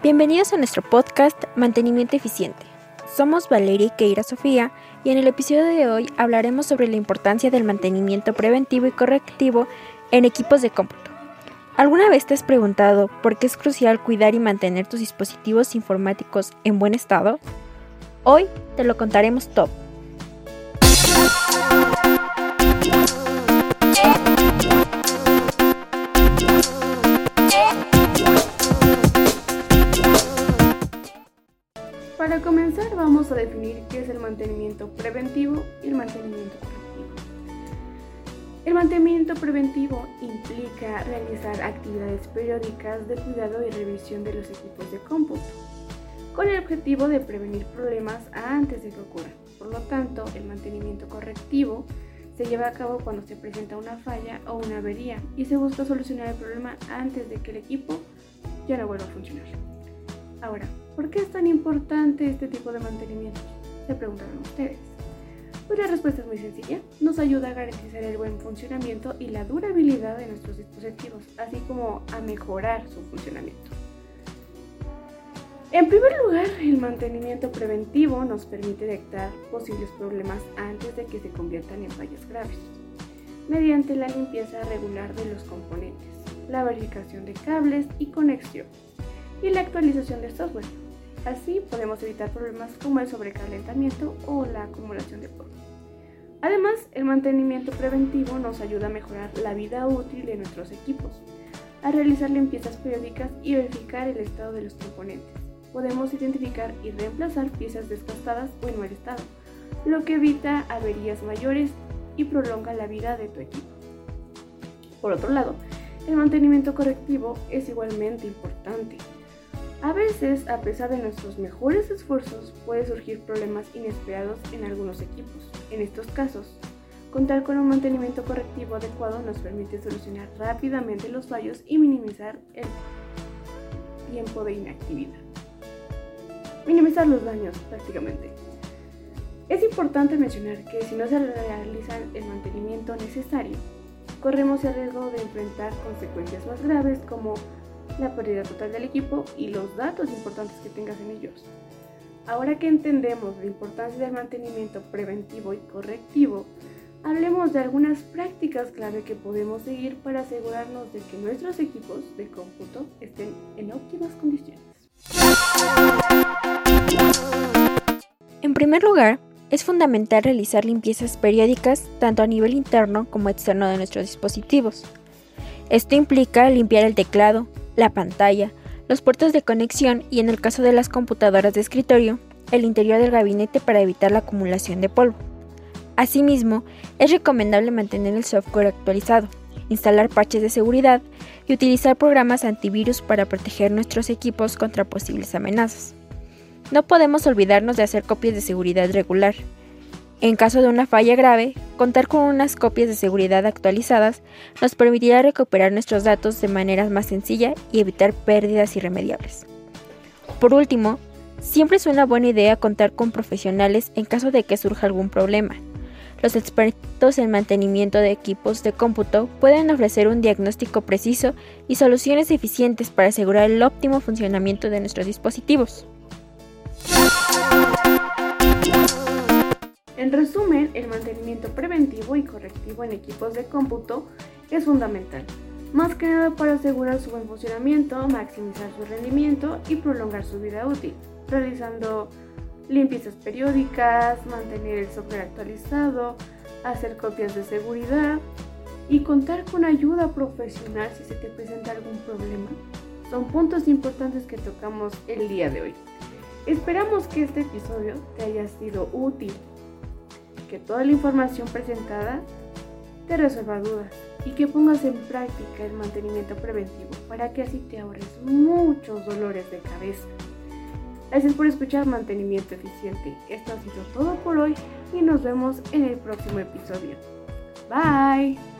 Bienvenidos a nuestro podcast Mantenimiento Eficiente. Somos Valeria y Keira Sofía y en el episodio de hoy hablaremos sobre la importancia del mantenimiento preventivo y correctivo en equipos de cómputo. ¿Alguna vez te has preguntado por qué es crucial cuidar y mantener tus dispositivos informáticos en buen estado? Hoy te lo contaremos todo. Para comenzar vamos a definir qué es el mantenimiento preventivo y el mantenimiento correctivo. El mantenimiento preventivo implica realizar actividades periódicas de cuidado y revisión de los equipos de cómputo, con el objetivo de prevenir problemas antes de que ocurran. Por lo tanto, el mantenimiento correctivo se lleva a cabo cuando se presenta una falla o una avería y se busca solucionar el problema antes de que el equipo ya no vuelva a funcionar. Ahora, ¿por qué es tan importante este tipo de mantenimiento? Se preguntarán ustedes. Pues la respuesta es muy sencilla. Nos ayuda a garantizar el buen funcionamiento y la durabilidad de nuestros dispositivos, así como a mejorar su funcionamiento. En primer lugar, el mantenimiento preventivo nos permite detectar posibles problemas antes de que se conviertan en fallas graves, mediante la limpieza regular de los componentes, la verificación de cables y conexiones y la actualización del software. Así podemos evitar problemas como el sobrecalentamiento o la acumulación de polvo. Además, el mantenimiento preventivo nos ayuda a mejorar la vida útil de nuestros equipos, a realizar limpiezas periódicas y verificar el estado de los componentes. Podemos identificar y reemplazar piezas desgastadas o en mal estado, lo que evita averías mayores y prolonga la vida de tu equipo. Por otro lado, el mantenimiento correctivo es igualmente importante, a veces, a pesar de nuestros mejores esfuerzos, puede surgir problemas inesperados en algunos equipos. En estos casos, contar con un mantenimiento correctivo adecuado nos permite solucionar rápidamente los fallos y minimizar el tiempo de inactividad. Minimizar los daños prácticamente. Es importante mencionar que si no se realiza el mantenimiento necesario, corremos el riesgo de enfrentar consecuencias más graves como la pérdida total del equipo y los datos importantes que tengas en ellos. Ahora que entendemos la importancia del mantenimiento preventivo y correctivo, hablemos de algunas prácticas clave que podemos seguir para asegurarnos de que nuestros equipos de cómputo estén en óptimas condiciones. En primer lugar, es fundamental realizar limpiezas periódicas tanto a nivel interno como externo de nuestros dispositivos. Esto implica limpiar el teclado, la pantalla, los puertos de conexión y en el caso de las computadoras de escritorio, el interior del gabinete para evitar la acumulación de polvo. Asimismo, es recomendable mantener el software actualizado, instalar parches de seguridad y utilizar programas antivirus para proteger nuestros equipos contra posibles amenazas. No podemos olvidarnos de hacer copias de seguridad regular, en caso de una falla grave, contar con unas copias de seguridad actualizadas nos permitirá recuperar nuestros datos de manera más sencilla y evitar pérdidas irremediables. Por último, siempre es una buena idea contar con profesionales en caso de que surja algún problema. Los expertos en mantenimiento de equipos de cómputo pueden ofrecer un diagnóstico preciso y soluciones eficientes para asegurar el óptimo funcionamiento de nuestros dispositivos. En resumen, el mantenimiento preventivo y correctivo en equipos de cómputo es fundamental, más que nada para asegurar su buen funcionamiento, maximizar su rendimiento y prolongar su vida útil, realizando limpiezas periódicas, mantener el software actualizado, hacer copias de seguridad y contar con ayuda profesional si se te presenta algún problema. Son puntos importantes que tocamos el día de hoy. Esperamos que este episodio te haya sido útil que toda la información presentada te resuelva dudas y que pongas en práctica el mantenimiento preventivo para que así te ahorres muchos dolores de cabeza. Gracias por escuchar Mantenimiento Eficiente. Esto ha sido todo por hoy y nos vemos en el próximo episodio. Bye.